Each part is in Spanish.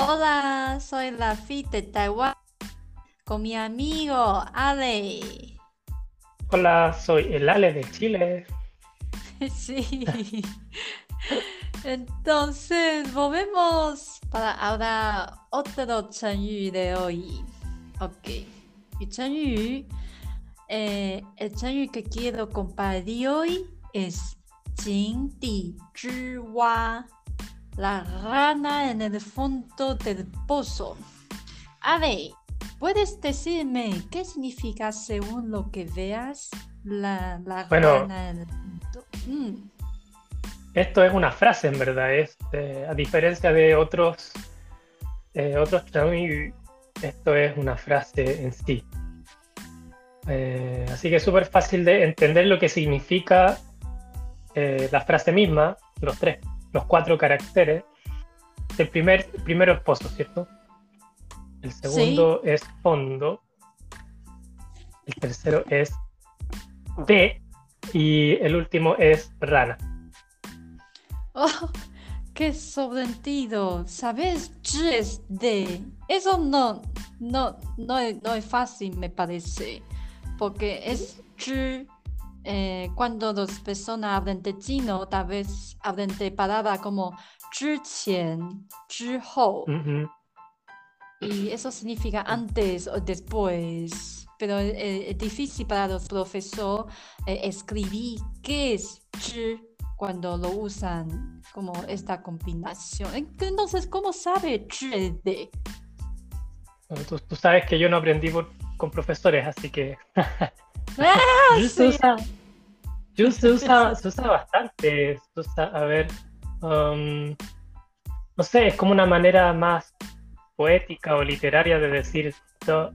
Hola, soy la Fit de Taiwán con mi amigo Ale. Hola, soy el Ale de Chile. Sí. Entonces, volvemos para ahora otro chanyu de hoy. Ok. Y chanyu, eh, el chanyu que quiero compartir hoy es Jing Di Zhi Wa, la rana en el fondo del pozo. A ver, ¿puedes decirme qué significa según lo que veas la, la Bueno. rana en el fondo? Mm. Esto es una frase, en verdad. Es, eh, a diferencia de otros, eh, otros chanui, esto es una frase en sí. Eh, así que es súper fácil de entender lo que significa eh, la frase misma, los tres, los cuatro caracteres. El primer, el primero es pozo, ¿cierto? El segundo es fondo. El tercero es de. Y el último es rana. Oh, qué sobreentido. ¿Sabes? Zhi es de. Eso no, no, no, es, no es fácil, me parece. Porque es zhi, eh, cuando las personas hablan de chino, tal vez hablan de palabras como 之前,之后. Ujú. Y eso significa antes o después. Pero eh, es difícil para los profesores eh, escribir qué es zhi cuando lo usan como esta combinación. Entonces, ¿cómo sabe zhi es de? Bueno, Tú, tú sabes que yo no aprendí por- con profesores, así que ¡Ah, Yo se sí! usa, yo se usa, se usa bastante. Se usa, a ver, um, no sé, es como una manera más poética o literaria de decir esto.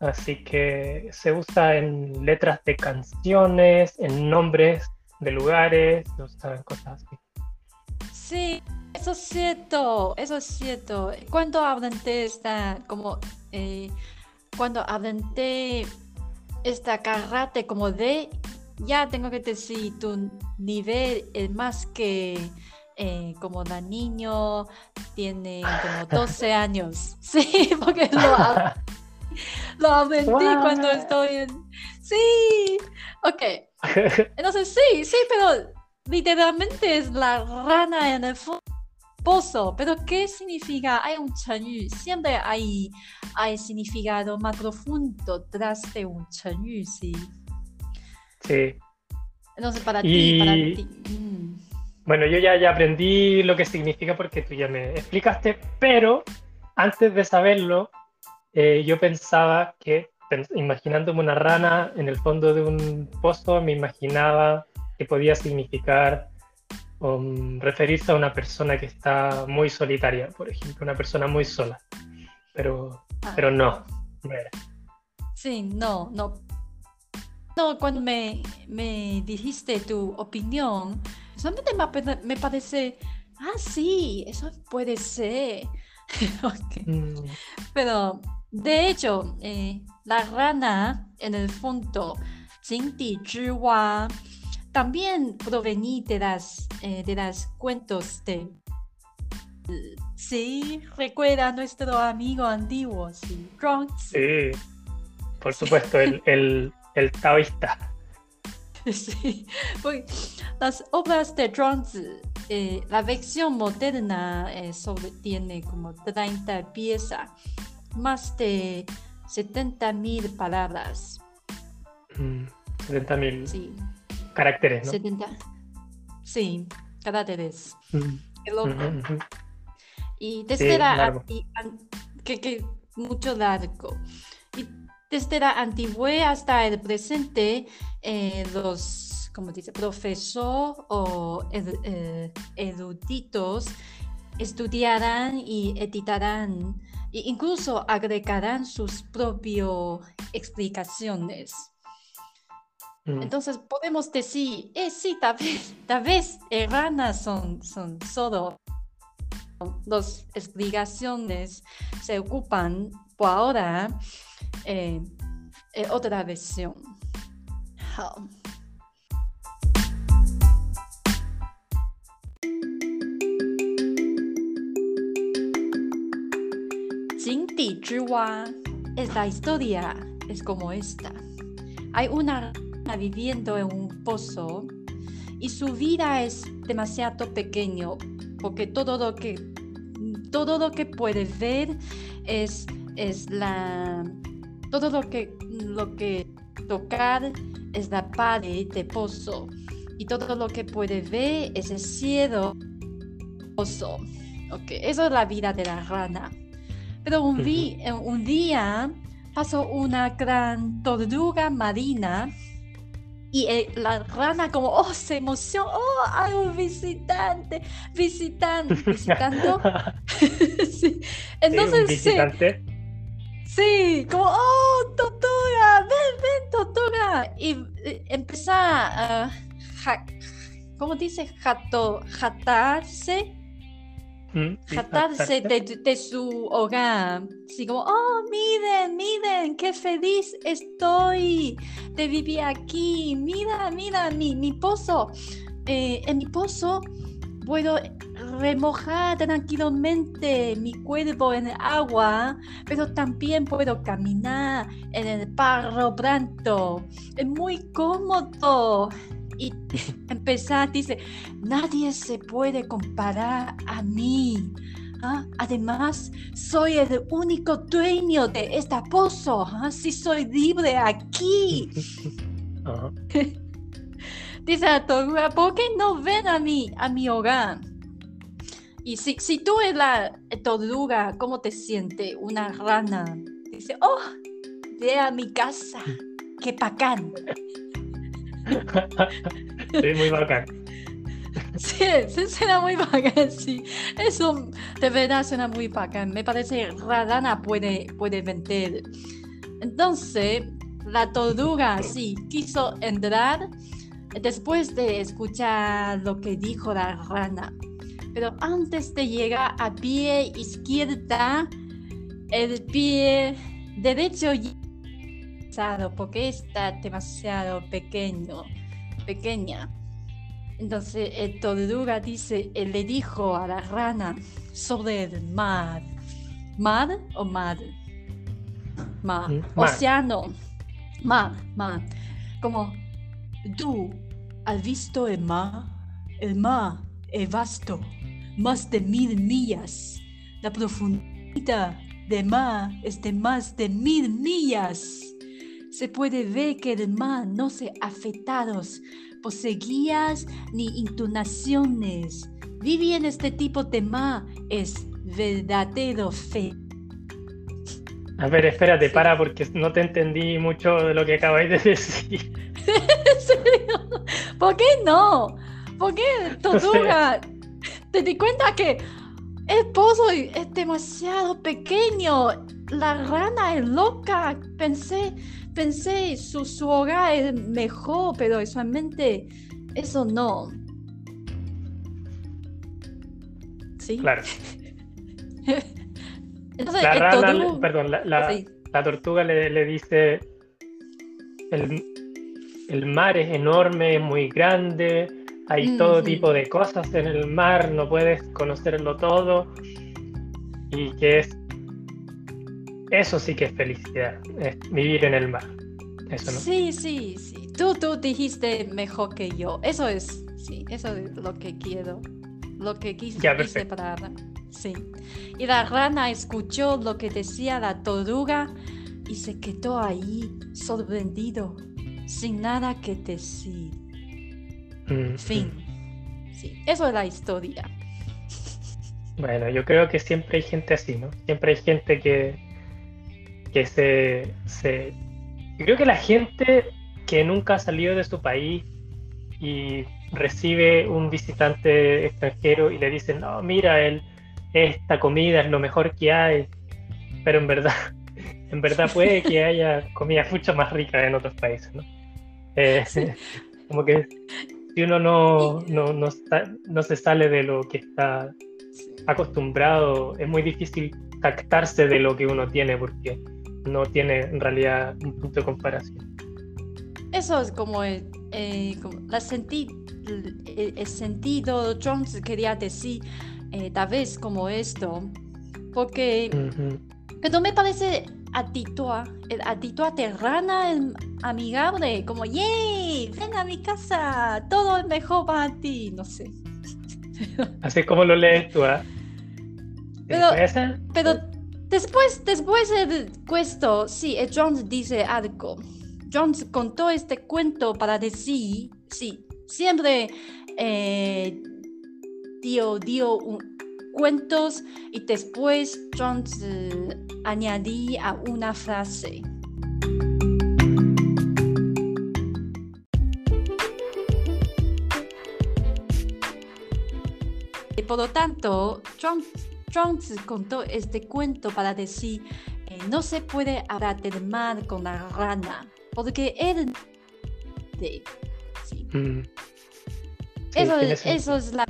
Así que se usa en letras de canciones, en nombres de lugares, se usa en cosas así. Sí, eso es cierto, eso es cierto. Cuando hablan de esta, como, eh, cuando hablan esta karate como de, ya tengo que decir, tu nivel es más que eh, como la niño tiene como 12 años. Sí, porque lo, lo aprendí cuando estoy en... Sí, ok. Entonces sí, sí, pero literalmente es la rana en el pozo. Pero ¿qué significa? Hay un chanyu, siempre hay, hay significado más profundo tras de un chanyu, sí. Sí. Entonces para ti, para ti. mm. Bueno, yo ya, ya aprendí lo que significa porque tú ya me explicaste, pero antes de saberlo, eh, yo pensaba que, imaginándome una rana en el fondo de un pozo, me imaginaba que podía significar um, referirse a una persona que está muy solitaria, por ejemplo, una persona muy sola. Pero, Ah, pero no, no era. Sí, no, no. No, cuando me, me dijiste tu opinión, solamente me, parece, ah, sí, eso puede ser. okay. Mm. Pero de hecho, eh, la rana en el fondo, también provenía de las, eh, de cuentos de... Sí, recuerda a nuestro amigo antiguo, sí, Ron. Sí, por supuesto, el, el el taoísta. Sí, porque las obras de Zhuangzi, eh, la versión moderna eh, sobre, tiene como 30 piezas, más de 70.000 palabras. Mm, 70.000 Sí, caracteres, ¿no? 70. Sí, caracteres. Mm, Qué loco. ujú, ujú. Y desde la largo. anti- an- que, que mucho largo. Desde la antigüedad hasta el presente, eh, los, como dice, profesor o eh, eruditos estudiarán y editarán e incluso agregarán sus propias explicaciones. Mm. Entonces podemos decir, eh, sí, tal vez, tal vez eh, ranas son, son solo las explicaciones se ocupan por ahora eh, eh, otra versión. 好。Esta historia es como esta. Hay una rana viviendo en un pozo y su vida es demasiado pequeño porque todo lo que todo lo que puede ver es, es la todo lo que lo que tocar es la pared de pozo y todo lo que puede ver es el cielo pozo. Okay, eso es la vida de la rana. Pero un, un día pasó una gran tortuga marina y eh, la rana como, oh, se emocionó, oh, hay un visitante, visitante, visitando. sí. Entonces, visitante. Sí, como, oh, tortuga, ven, ven, tortuga. Y eh, empezó a, ¿cómo dice? Jato, jatarse jatarse de, su hogar. Así como, oh, miren, miren, qué feliz estoy de vivir aquí. Mira, mira, mi, mi pozo. Eh, en mi pozo puedo remojar tranquilamente mi cuerpo en el agua, pero también puedo caminar en el barro blanco. Es muy cómodo y empezar, dice, nadie se puede comparar a mí. ¿ah? Además, soy el único dueño de este pozo. ¿ah? soy libre aquí. dice la tortuga, ¿por qué no ven a mí, a mi hogar? Y si, si tú eres la tortuga, ¿cómo te sientes? Una rana. Dice, oh, ve a mi casa. Qué bacán. sí, muy bacán. Sí, sí, suena muy bacán, sí. Eso de verdad suena muy bacán. Me parece Radana puede, puede vender. Entonces, la tortuga sí quiso entrar después de escuchar lo que dijo la rana. Pero antes de llegar a pie izquierda, el pie derecho porque está demasiado pequeño, pequeña. Entonces el tortuga dice, él le dijo a la rana sobre el mar. ¿Mar o mar? Mar. Océano. Mar, mar. Como tú has visto el mar. El mar es vasto, más de mil millas. La profundidad del mar es de más de mil millas se puede ver que el mar no se afectados por seguías ni intonaciones. Vivir en este tipo de mar es verdadero fe. A ver, espérate, para porque no te entendí mucho de lo que acabáis de decir. ¿Por qué no? ¿Por qué, Tortuga? ¿Te di cuenta que el pozo es demasiado pequeño? La rana es loca. Pensé, pensé, su, su hogar es mejor, pero usualmente eso no. ¿Sí? Claro. Entonces, la rana, perdón, la, la, tortuga le, le dice, el, el, mar es enorme, es muy grande, hay todo tipo de cosas en el mar, no puedes conocerlo todo, y que es eso sí que es felicidad, es vivir en el mar. Eso, ¿no? Sí, sí, sí. Tú, tú dijiste mejor que yo. Eso es, sí, eso es lo que quiero. Lo que quise, ya, para Sí. Y la rana escuchó lo que decía la tortuga y se quedó ahí sorprendido, sin nada que decir. Mm, fin. Mm. Sí, eso es la historia. Bueno, yo creo que siempre hay gente así, ¿no? Siempre hay gente que, que se, se... creo que la gente que nunca ha salido de su país y recibe un visitante extranjero y le dicen, no, mira, él, esta comida es lo mejor que hay, pero en verdad, en verdad puede que haya comida mucho más rica en otros países, ¿no? Eh, como que si uno no, no, no, no, se sale de lo que está acostumbrado, es muy difícil captarse de lo que uno tiene, porque no tiene en realidad un punto de comparación. Eso es como el, eh, la senti el, sentido, Jones quería decir eh, tal vez como esto, porque Pero me parece actitud, actitud terrana, el amigable, como, ¡yay! Ven a mi casa, todo es mejor para ti, no sé. Así como lo lees tú, ¿ah? Pero, pero después, después de esto, sí, Jones dice algo. Jones contó este cuento para decir, sí, siempre eh, dio, dio cuentos y después Jones eh, añadía una frase. Y por lo tanto, Jones, contó este cuento para decir, eh, no se puede hablar del mar con la rana, porque él... Sí. Mm. eso, eso es la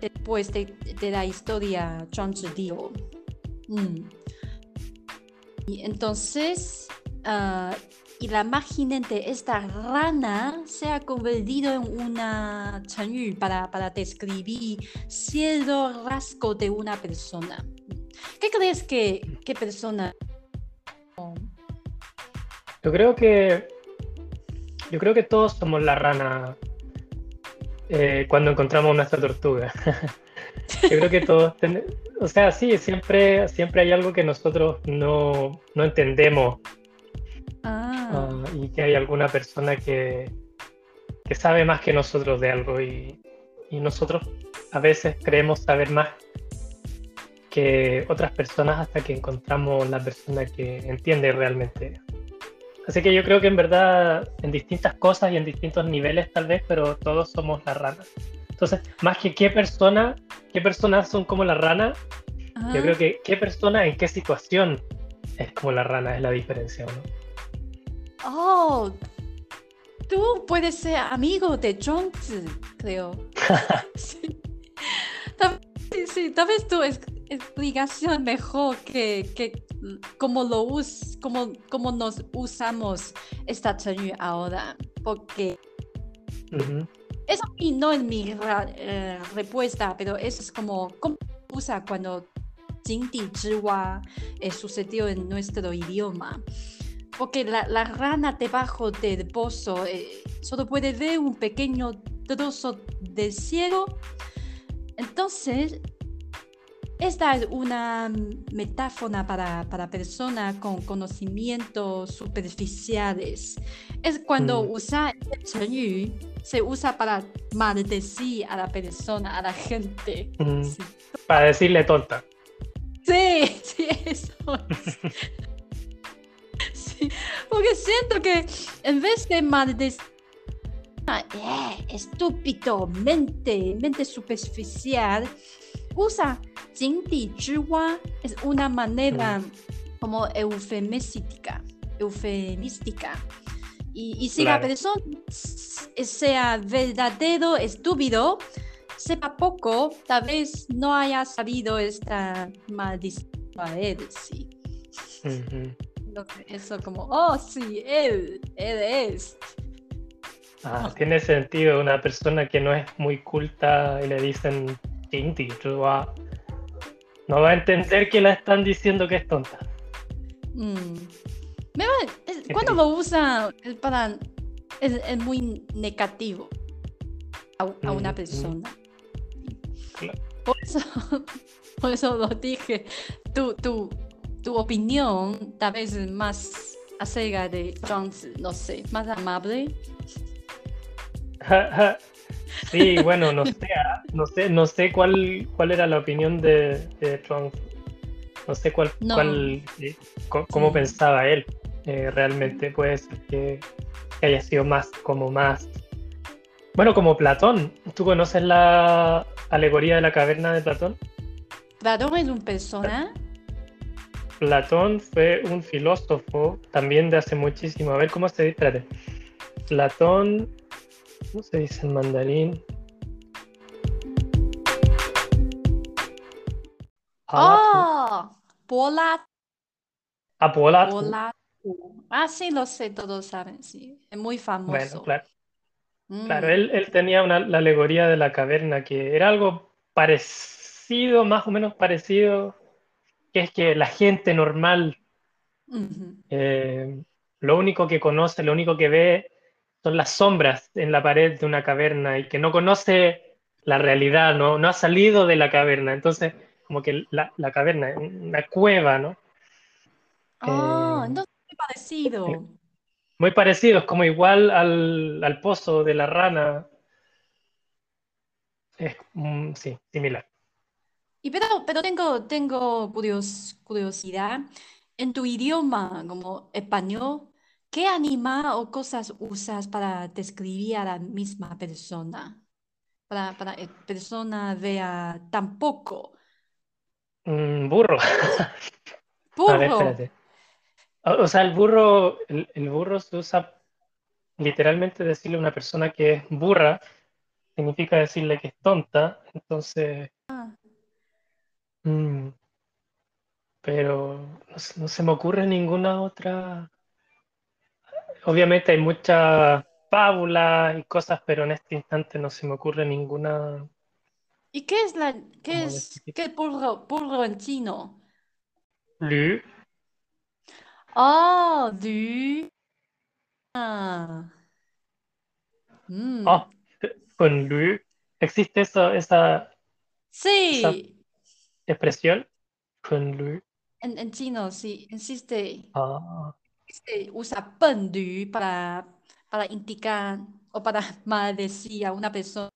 después de, la historia Jones dio. Mm. Y entonces, uh, y la imagen de esta rana se ha convertido en una chanyu para, para describir cierto rasgo de una persona. ¿Qué crees que qué persona? Yo creo que yo creo que todos somos la rana eh, cuando encontramos nuestra tortuga. Yo creo que todos o sea, sí, siempre, siempre hay algo que nosotros no, no entendemos ah. Ah, y que hay alguna persona que, que, sabe más que nosotros de algo y, y nosotros a veces creemos saber más que otras personas hasta que encontramos la persona que entiende realmente Así que yo creo que en verdad en distintas cosas y en distintos niveles tal vez, pero todos somos la rana. Entonces, más que qué persona, qué personas son como la rana, yo creo que qué persona en qué situación es como la rana es la diferencia, ¿no? Oh, tú puedes ser amigo de Jones, creo. sí. sí, tal vez es explicación mejor que, que cómo, lo us, cómo, cómo nos usamos esta teoría ahora. Porque eso no es mi eh, respuesta, pero eso es como cómo usa cuando Jingdi Zhiwa eh, sucedió en nuestro idioma. Porque la, la rana debajo del pozo eh, solo puede ver un pequeño trozo del cielo. Entonces, esta es una metáfora para, para personas con conocimientos superficiales. Es cuando mm. usa el se usa para maldecir a la persona, a la gente. Mm. Para decirle tonta. Sí, sí, eso. sí, porque siento que en vez de maldecir eh, estúpido, mente, mente superficial, usa Jingdi Zhiwa, es una manera como eufemística, eufemística. Y, si la persona sea verdadero, estúpido, sepa poco, tal vez no haya sabido esta maldición a él, sí. Eso como, oh, sí, él, él es. Ah, tiene sentido, una persona que no es muy culta y le dicen no va a entender que la están diciendo que es tonta. Mm. Cuando lo usa es para es, muy negativo a, una mm, mm. persona. Por, eso, por eso lo dije. Tu, tu, tu opinión tal vez es más acerca de Jones, no sé, más amable. Sí, bueno, no sé, ah, no sé, no sé cuál, cuál era la opinión de, Trump. No sé cuál, cuál eh, cómo pensaba él. Eh, realmente puede ser que, haya sido más como más. Bueno, como Platón. ¿Tú conoces la alegoría de la caverna de Platón? Platón es un persona. Platón fue un filósofo también de hace muchísimo. A ver cómo se dice. Platón ¿Cómo se dice en mandarín? ¡Oh! Pola. Ah, Pola. Ah, sí, lo sé, todos saben, sí. Es muy famoso. Bueno, claro. Claro, mm. él, tenía una, la alegoría de la caverna que era algo parecido, más o menos parecido, que es que la gente normal eh, lo único que conoce, lo único que ve son las sombras en la pared de una caverna y que no conoce la realidad, no, no ha salido de la caverna. Entonces, como que la, la caverna, una cueva, ¿no? Ah, Eh, entonces muy parecido. muy parecido, es como igual al, al pozo de la rana. Es, mm, sí, similar. Y pero, pero tengo, tengo curios- curiosidad. En tu idioma, como español, ¿qué animal o cosas usas para describir a la misma persona? Para, para que persona vea tampoco. Mm, burro. A ver, Burro. espérate. O, o sea, el burro, el, el burro se usa literalmente decirle a una persona que es burra, significa decirle que es tonta, entonces, Ah, mm, pero no se me ocurre ninguna otra. Obviamente hay muchas fábulas y cosas, pero en este instante no se me ocurre ninguna, ¿Y qué es la, qué es, qué burro, burro en chino? lü. Oh, du. Ah. Mm. Oh, con lü. ¿Existe eso, esa, esa Sí, expresión? Con lü. en, en chino sí existe. Ah, se usa pendu para, para indicar o para maldecir a una persona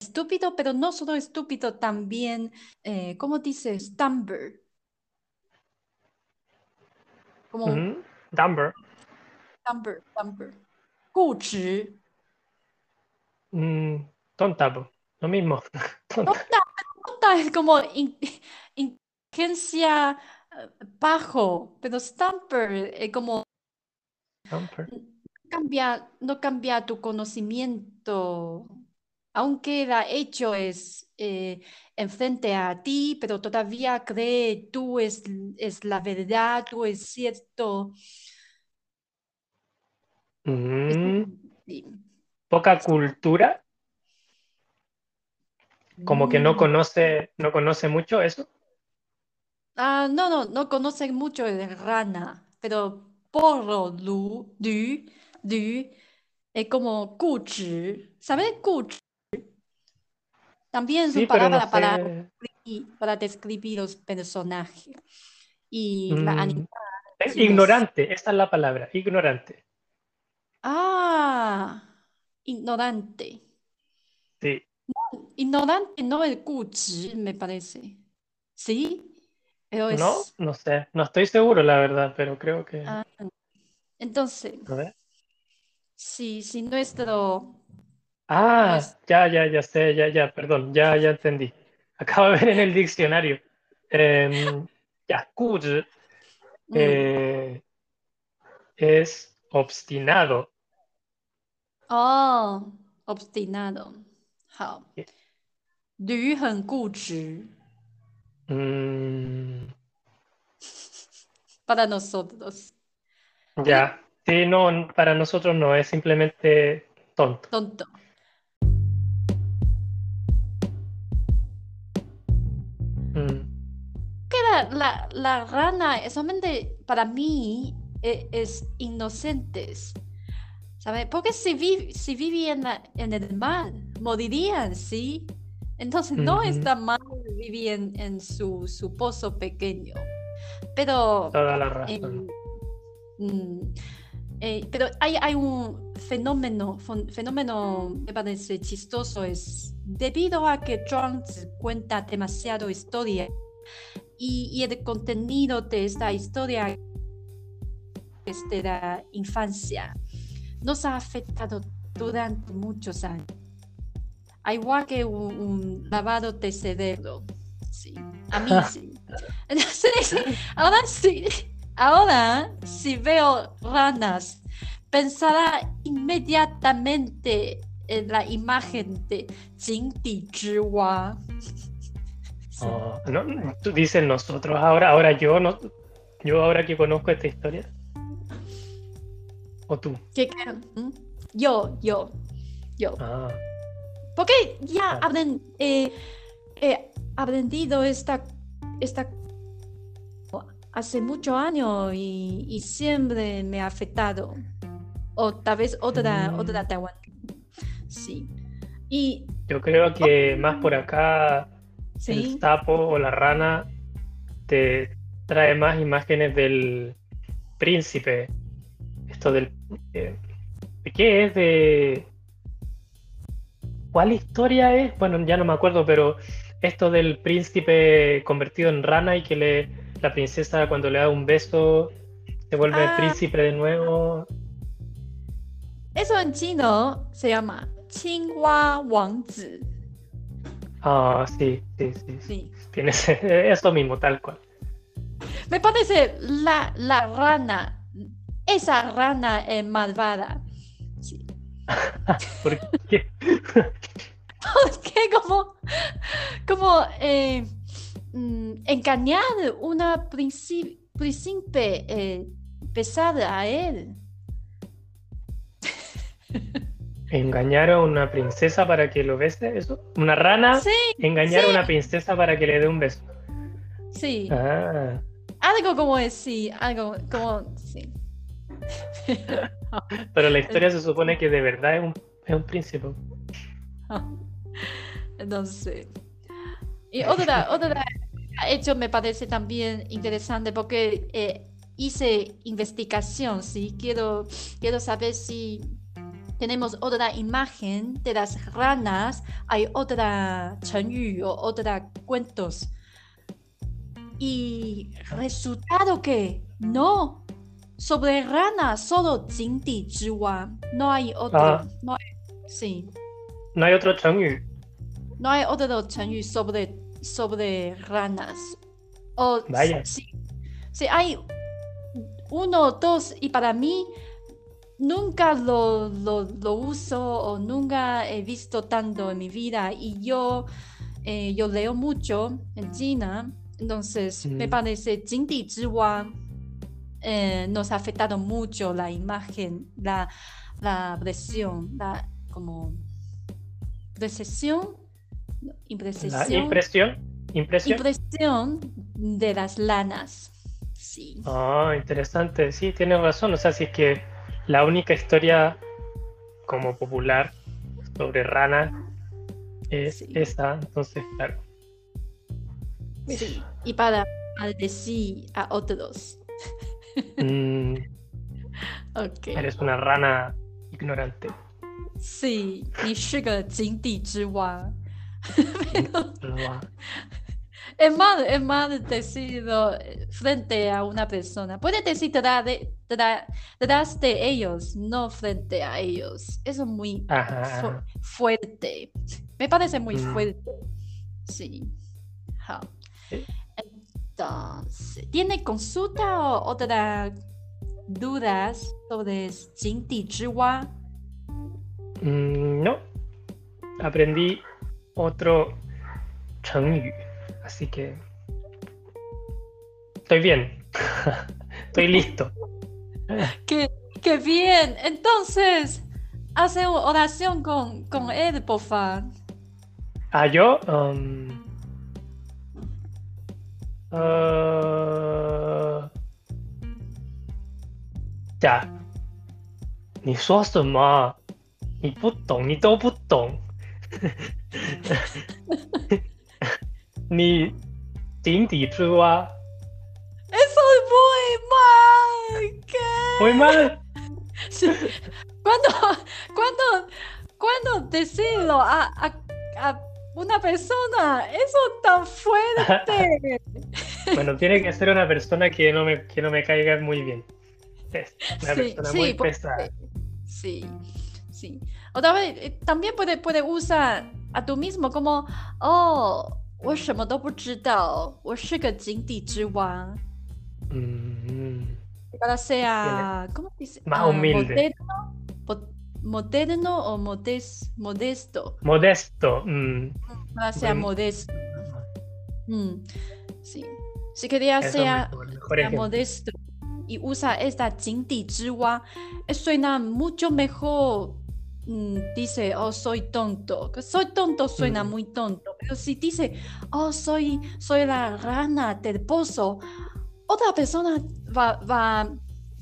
estúpido, pero no solo estúpido, también, eh, ¿cómo dices? Dumber. Como... Dumber. Dumber, dumber. Cuchi. Mm, tonta, lo mismo. tonta. tonta, tonta es como in, inteligencia bajo, pero stumber es como cambia, no cambia tu conocimiento, aunque el hecho es eh, enfrente a ti, pero todavía cree tú es, es la verdad, tú es cierto. Mm, poca cultura, como que no Mm. conoce, no conoce mucho eso. Ah, no, no, no conocen mucho de rana, pero porro, lu, du, du, es como cuchi. ¿Sabes mm. cuchi? También son Sí, pero para, describir- los personajes y la Mm, es ignorante, esa es la palabra, ignorante. Ah, ignorante. Sí, Ignorante no el cuchi, me parece. ¿Sí? Pero no, es, no sé, no estoy seguro, la verdad, pero creo que. ah, entonces, A ver. si, si nuestro, Ah, nuestro, ya, ya, ya sé, ya, ya, perdón, ya, ya entendí. Acabo de ver en el diccionario. Em, ya, 固执 mm, eh, es obstinado. oh, obstinado. 好，驴很固执 Mm, para nosotros. Ya, sí, no, para nosotros no, es simplemente tonto. tonto. Mm, la, la, rana es solamente para mí e- es, inocentes, ¿sabes? Porque si, vi, si vivían en, en el mar, morirían, ¿sí? Entonces no ujú, está mal vivir en, en su, su pozo pequeño. Pero, toda la eh, razón. mm, eh, pero hay, hay un fenómeno, fenómeno me parece chistoso, es debido a que Jones cuenta demasiado historia y, y el contenido de esta historia desde la infancia nos ha afectado durante muchos años. Al Igual que un, un lavado de cerebro. Sí, a mí sí. Entonces, ahora sí, ahora si veo ranas, pensará inmediatamente en la imagen de Jingdi Zhiwa. Sí. Oh, no, tú dices nosotros ahora, ahora yo no, yo ahora que conozco esta historia. O tú. ¿Qué. Yo, yo, yo. Ah, Porque ya apren- eh, he aprendido esta, esta hace muchos años y, y siempre me ha afectado. O tal vez otra, Mm. otra Taiwán. Sí. Y Yo creo que más por acá sí, el sapo o la rana te trae más imágenes del príncipe. Esto del... eh, ¿De qué es? De... ¿Cuál historia es? Bueno, ya no me acuerdo, pero esto del príncipe convertido en rana y que le, la princesa cuando le da un beso se vuelve Ah. príncipe de nuevo. eso en chino se llama Qinghua Wangzi. Ah, sí, sí, sí, sí. Sí. Tienes eso mismo, tal cual. Me parece la, la rana, esa rana es malvada. Sí. Porque Porque como, como eh, mm, engañar una príncipe eh, pesada a él. engañar a una princesa para que lo bese, eso. Una rana Sí, engañar a una princesa para que le dé un beso. sí. Ah, Algo como es, sí, algo como, sí. pero la historia se supone que de verdad es un, es un príncipe. Entonces. Y otra, otra hecho me parece también interesante porque eh, hice investigación, ¿sí? Quiero, quiero saber si tenemos otra imagen de las ranas, hay otra chenyu o otra cuentos. Y resultado que no, sobre ranas solo no hay otra. Ah. No Sí. ¿No hay otro Changyu? No hay otro Changyu sobre, sobre ranas. O, Vaya. Sí, sí, hay uno, dos, y para mí nunca lo, lo, uso o nunca he visto tanto en mi vida. Y yo, eh, yo leo mucho en China, entonces mm. me parece Jingdi eh, nos ha afectado mucho la imagen, la, la presión, la como precesión, La impresión. Impresión. impresión de las lanas. Sí. Ah, interesante. Sí, tienes razón. O sea, si es que la única historia como popular sobre ranas es Sí. esa, entonces, claro. Sí. Y para maldecir a otros. Mm, eres una rana ignorante Sí, 你是个井底之蛙。 Wow. Es mal, es mal decirlo eh, frente a una persona. Puedes decir detrás de, detrás- detrás de ellos, no frente a ellos. Eso es muy Ajá, fu- ajá. fuerte. Me parece muy Mm. fuerte. Sí. 好 Sí. Entonces, ¿tiene consulta o otras dudas sobre 井底之蛙？ Mm, no, aprendí otro Chengyu, así que estoy bien, estoy listo. ¡Qué, qué bien! Entonces, hace oración con, con él, por favor. Ah, yo. Um... Uh... Ya. ¿Ni sos más? 你不懂，你都不懂。你井底之蛙， Eso es muy mal. ¿Qué? muy mal. Sí. Cuando, cuando, cuando decirlo a, a, a una persona, eso es tan fuerte. Bueno, tiene que ser una persona que no me, que no me caiga muy bien. Es una Sí, persona sí, muy porque- pesada. Sí, sí. Otra vez, eh, también puede, puede usar a tú mismo como, oh, 我什么都不知道，我是个井底之蛙。 Mm, Para sea, ¿cómo dice? Más Ah, humilde. Moderno, po- moderno o modes- modesto. modesto. mm, Para sea Buen- modesto. Mm, sí. Si quería eso sea, mejor, mejor sea ejemplo. modesto y usa esta 井底之蛙, eh, suena mucho mejor. mm, dice, oh, soy tonto. Soy tonto suena Mm. muy tonto. Pero si dice, oh, soy, soy la rana del pozo. otra persona va, va,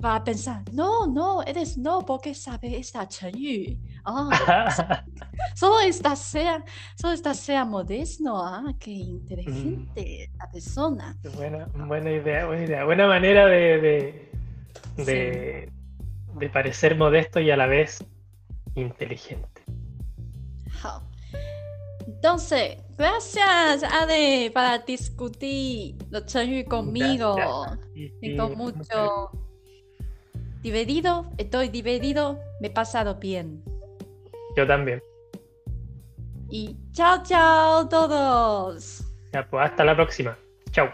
va a pensar, no, no, eres no porque sabe esta 成语. Ah, solo esta sea, solo esta sea moderno, ah, qué inteligente la persona. Buena, buena idea, buena idea. Buena manera de, de, de, de parecer modesto y a la vez inteligente. Oh. Entonces, gracias Ade para discutir los Chenyu conmigo. Tengo mucho dividido. estoy dividido. me he pasado bien. Yo también. Y chao, chao todos. Pues, hasta la próxima. Chao.